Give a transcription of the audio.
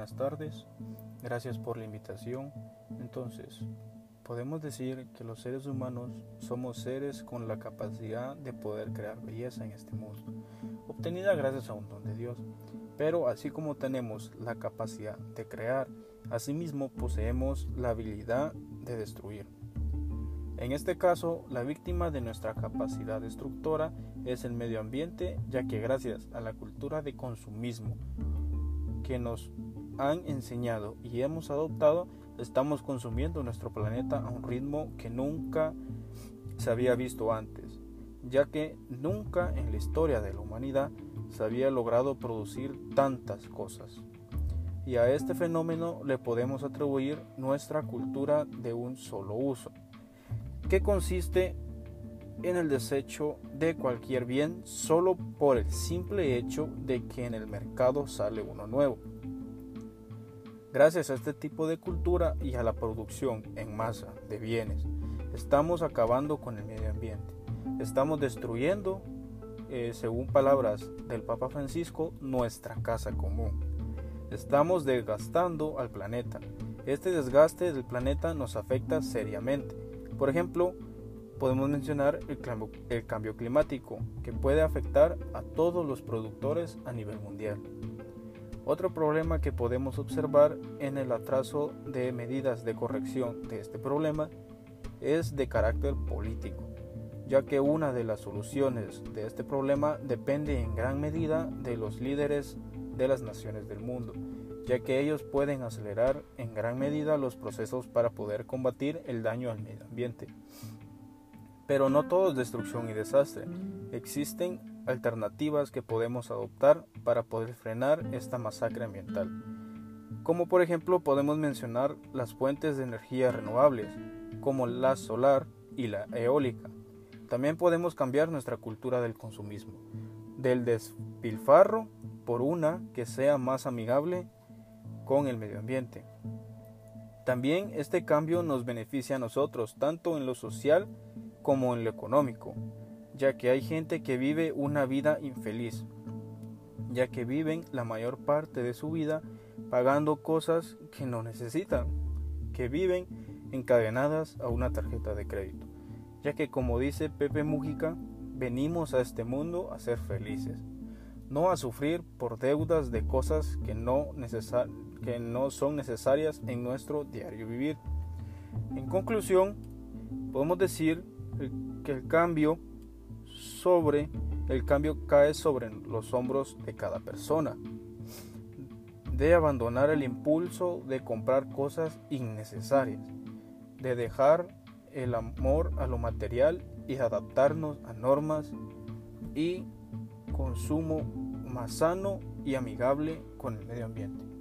buenas tardes. Gracias por la invitación. Entonces, podemos decir que los seres humanos somos seres con la capacidad de poder crear belleza en este mundo, obtenida gracias a un don de Dios. Pero así como tenemos la capacidad de crear, asimismo poseemos la habilidad de destruir. En este caso, la víctima de nuestra capacidad destructora es el medio ambiente, ya que gracias a la cultura de consumismo que nos han enseñado y hemos adoptado, estamos consumiendo nuestro planeta a un ritmo que nunca se había visto antes, ya que nunca en la historia de la humanidad se había logrado producir tantas cosas. Y a este fenómeno le podemos atribuir nuestra cultura de un solo uso, que consiste en el desecho de cualquier bien solo por el simple hecho de que en el mercado sale uno nuevo. Gracias a este tipo de cultura y a la producción en masa de bienes, estamos acabando con el medio ambiente. Estamos destruyendo, eh, según palabras del Papa Francisco, nuestra casa común. Estamos desgastando al planeta. Este desgaste del planeta nos afecta seriamente. Por ejemplo, podemos mencionar el cambio, el cambio climático, que puede afectar a todos los productores a nivel mundial. Otro problema que podemos observar en el atraso de medidas de corrección de este problema es de carácter político, ya que una de las soluciones de este problema depende en gran medida de los líderes de las naciones del mundo, ya que ellos pueden acelerar en gran medida los procesos para poder combatir el daño al medio ambiente. Pero no todo es destrucción y desastre. Existen alternativas que podemos adoptar para poder frenar esta masacre ambiental. Como por ejemplo podemos mencionar las fuentes de energía renovables, como la solar y la eólica. También podemos cambiar nuestra cultura del consumismo, del despilfarro por una que sea más amigable con el medio ambiente. También este cambio nos beneficia a nosotros, tanto en lo social como en lo económico, ya que hay gente que vive una vida infeliz, ya que viven la mayor parte de su vida pagando cosas que no necesitan, que viven encadenadas a una tarjeta de crédito, ya que como dice Pepe Mújica, venimos a este mundo a ser felices, no a sufrir por deudas de cosas que no, que no son necesarias en nuestro diario vivir. En conclusión, podemos decir que el cambio sobre el cambio cae sobre los hombros de cada persona. De abandonar el impulso de comprar cosas innecesarias, de dejar el amor a lo material y adaptarnos a normas y consumo más sano y amigable con el medio ambiente.